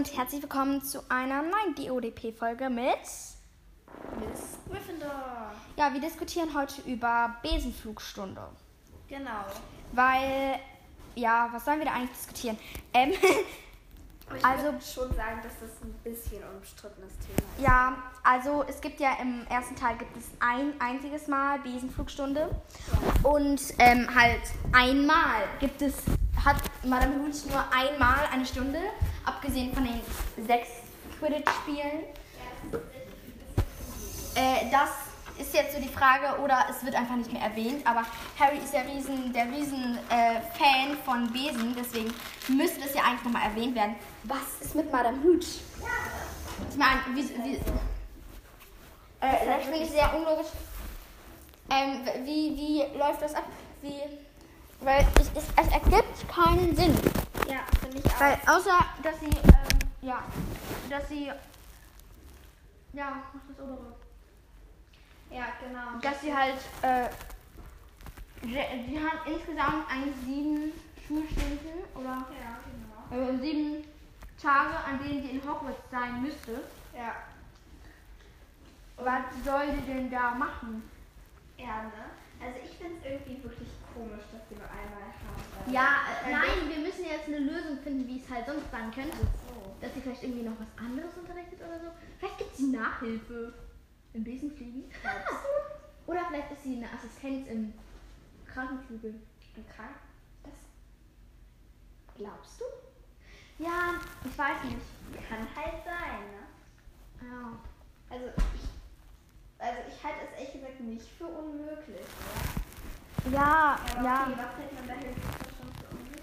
und herzlich willkommen zu einer neuen DODP-Folge mit Miss Gryffindor. Ja, wir diskutieren heute über Besenflugstunde. Genau. Weil, ja, was sollen wir da eigentlich diskutieren? Ähm, Ich Also- würde schon sagen, dass das ein bisschen unbestrittenes Thema ist. ja, also es gibt ja im ersten Teil gibt es ein einziges Mal Besenflugstunde. Und ähm, halt einmal gibt es, hat Madame Hooch nur einmal eine Stunde, abgesehen von den sechs Quidditch-Spielen. Äh, das ist jetzt so die Frage, oder es wird einfach nicht mehr erwähnt, aber Harry ist ja riesen, der riesen äh, Fan von Besen, deswegen müsste das ja eigentlich nochmal erwähnt werden. Was ist mit Madame Hooch? Ich meine, wie, wie, äh, das finde ich sehr unlogisch. Ähm, wie, wie läuft das ab? Wie, weil es, es, es ergibt keinen Sinn. Ja, finde ich auch. Weil außer, dass sie, ähm, ja, dass sie, ja, mach das obere. ja, genau. Dass sie halt, äh, sie haben insgesamt eigentlich sieben Schulstunden oder Ja, genau. äh, sieben Tage, an denen sie in Hogwarts sein müsste. Ja. Was soll sie denn da machen? Ja, ne? Also ich finde es irgendwie wirklich komisch, dass wir nur einmal haben. Ja, äh, nein, wir müssen jetzt eine Lösung finden, wie es halt sonst sein könnte. So. Dass sie vielleicht irgendwie noch was anderes unterrichtet oder so. Vielleicht gibt sie Nachhilfe im Besenfliegen. Oder vielleicht ist sie eine Assistenz im Krankenflügel. Im Krank? Das glaubst du? Ja, ich weiß nicht. Kann halt sein, ne? Ja. Also ich, also ich halte es nicht für unmöglich, oder? Ja, Aber ja. okay, was hält man da schon für unmöglich?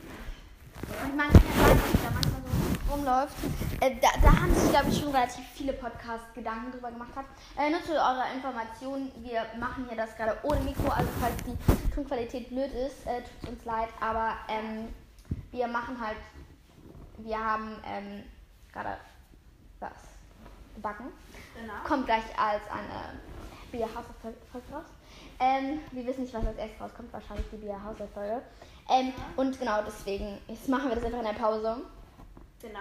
Ja sagen, dass da manchmal so rumläuft. Äh, da, da haben sich, glaube ich, schon relativ viele Podcasts Gedanken drüber gemacht. Hat. Äh, nur zu eurer Information, wir machen hier das gerade ohne Mikro, also falls die Tonqualität blöd ist, äh, tut es uns leid, aber ähm, wir machen halt, wir haben ähm, gerade was gebacken. Genau. Kommt gleich als eine Bierhausfolge raus. Ähm, wir wissen nicht, was als erstes rauskommt, wahrscheinlich die Bierhausfolge. Ähm, und genau deswegen, jetzt machen wir das einfach in der Pause. Genau.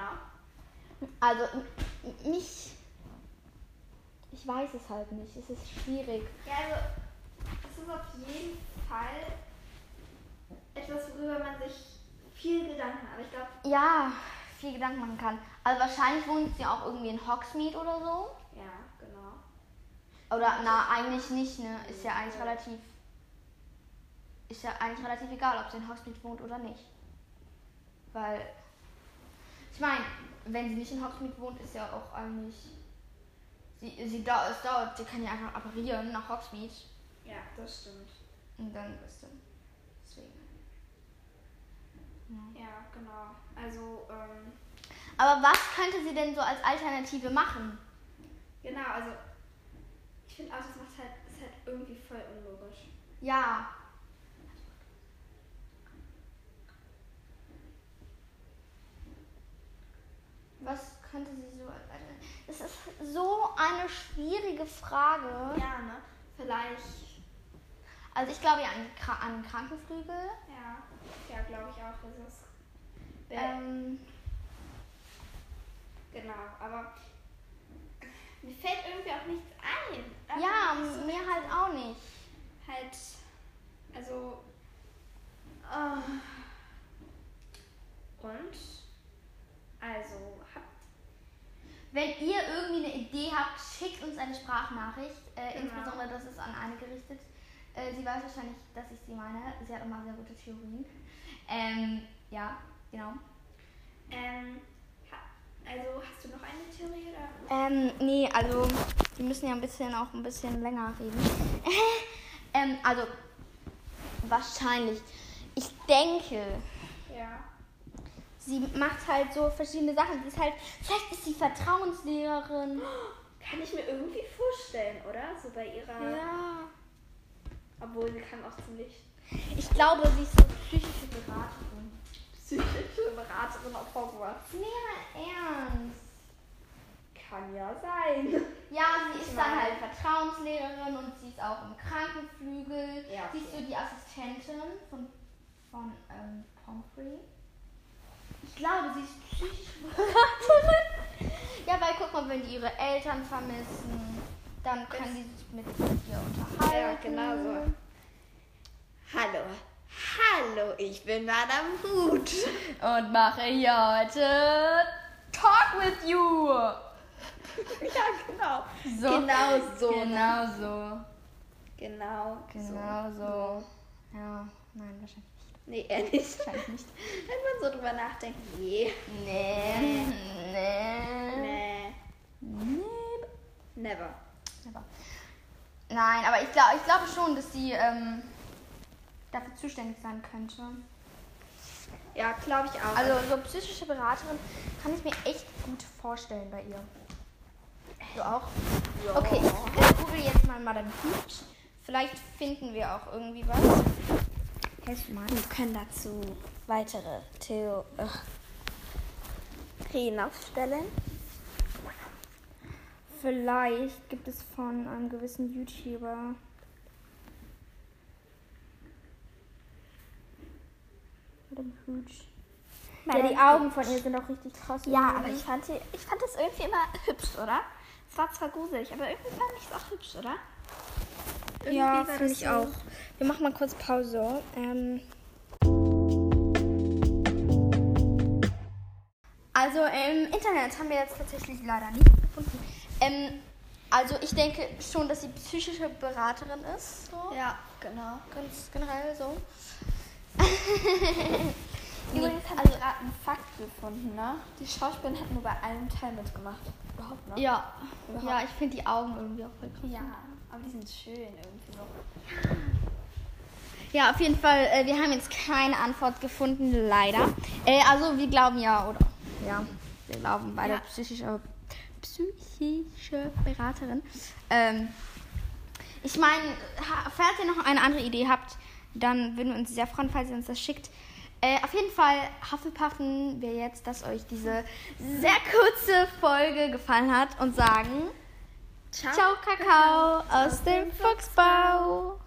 Also, mich. Ich weiß es halt nicht. Es ist schwierig. Ja, also es ist auf jeden Fall etwas, worüber man sich viel Gedanken macht. Aber ich glaube, Ja, viel Gedanken machen kann. Also, wahrscheinlich wohnt sie auch irgendwie in Hogsmeade oder so. Ja. Oder, na, eigentlich nicht, ne? Ist ja eigentlich relativ. Ist ja eigentlich relativ egal, ob sie in Hogsmeade wohnt oder nicht. Weil. Ich meine, wenn sie nicht in Hogsmeade wohnt, ist ja auch eigentlich. Sie, sie da, es dauert, sie kann ja einfach apparieren nach Hogsmeade. Ja, das stimmt. Und dann ist dann. Deswegen. Ja, genau. Also, ähm, Aber was könnte sie denn so als Alternative machen? genau, also ich finde auch, das macht halt, ist halt irgendwie voll unlogisch. Ja. Was könnte sie so als Alternative? Das ist so eine schwierige Frage. Ja, ne? Vielleicht, Also ich glaube ja an, an Krankenflügel. ja, ja, glaube ich auch, dass es. Äh, Ähm, genau, aber mir fällt irgendwie auch nichts ein. Einfach ja, nicht so mir halt auch nicht. halt, also, äh, und, also, habt, Wenn ihr irgendwie eine Idee habt, schickt uns eine Sprachnachricht. Äh, Genau. Insbesondere das ist an eine gerichtet. Äh, sie weiß wahrscheinlich, dass ich sie meine. Sie hat immer sehr gute Theorien. Ähm, ja, genau. ähm, also, hast du noch eine Theorie? Ähm, nee, also wir müssen ja ein bisschen auch ein bisschen länger reden. ähm, also wahrscheinlich. Ich denke, Ja. sie macht halt so verschiedene Sachen. Sie ist halt, vielleicht ist sie Vertrauenslehrerin. Kann ich mir irgendwie vorstellen, oder? So bei ihrer, Ja. obwohl sie kann auch ziemlich Ich glaube, sie ist so psychische Beraterin. psychische Beraterin auf Hogwarts. Nee, mal ernst. Ja sein. Ja, sie ist dann halt Vertrauenslehrerin und sie ist auch im Krankenflügel. Ja, Sie ist okay. so die Assistentin von, von ähm, Pomfrey. Ich glaube, sie ist psychische Beraterin. ja, weil guck mal, wenn die ihre Eltern vermissen, dann können die sich mit ihr unterhalten. Ja, genau so. Hallo. Hallo, ich bin Madame Hut. Und mache hier heute Talk with you. ja, genau. So. Genau so. Genau so. Genau. Genau so. Ja, nein, wahrscheinlich nicht. Nee, eher nicht. Wahrscheinlich nicht. Wenn man so drüber nachdenkt, nee. Nee. Nee. Nee. Nee. Never. Aber Nein, aber ich, glaub, ich glaube schon, dass sie ähm, dafür zuständig sein könnte. Ja, glaube ich auch. Also so psychische Beraterin kann ich mir echt gut vorstellen bei ihr. Du auch? Ja. Okay, ich google jetzt mal Madame Hut. Vielleicht finden wir auch irgendwie was. Helf mal. Wir können dazu weitere Theorien aufstellen. Vielleicht gibt es von einem gewissen YouTuber. Madame Hut. Ja, die Augen von ihr sind auch richtig krass. Ja, aber ich fand, die, ich fand das irgendwie immer hübsch, oder? War zwar gruselig, aber irgendwie fand ich es auch hübsch, oder? Irgendwie Ja, finde ich so- auch. Wir machen mal kurz Pause. Ähm also im Internet haben wir jetzt tatsächlich leider nicht gefunden. Ähm, also ich denke schon, dass sie psychische Beraterin ist. So. Ja, genau. Ganz generell so. Übrigens haben wir gerade einen Fakt gefunden, ne? Die Schauspielerin hat nur bei einem Teil mitgemacht. Überhaupt noch? Ja, Überhaupt. ja, ich finde die Augen irgendwie auch voll krass. Ja, aber die sind schön irgendwie so. Ja, auf jeden Fall, äh, wir haben jetzt keine Antwort gefunden, leider. Äh, also wir glauben ja, oder? Ja, wir glauben beide Ja. psychische, psychische Beraterin. Ähm, ich meine, falls ihr noch eine andere Idee habt, dann würden wir uns sehr freuen, falls ihr uns das schickt. Äh, auf jeden Fall Hufflepuffen wir jetzt, dass euch diese sehr kurze Folge gefallen hat und sagen Ciao. Ciao Kakao aus dem Fuchsbau.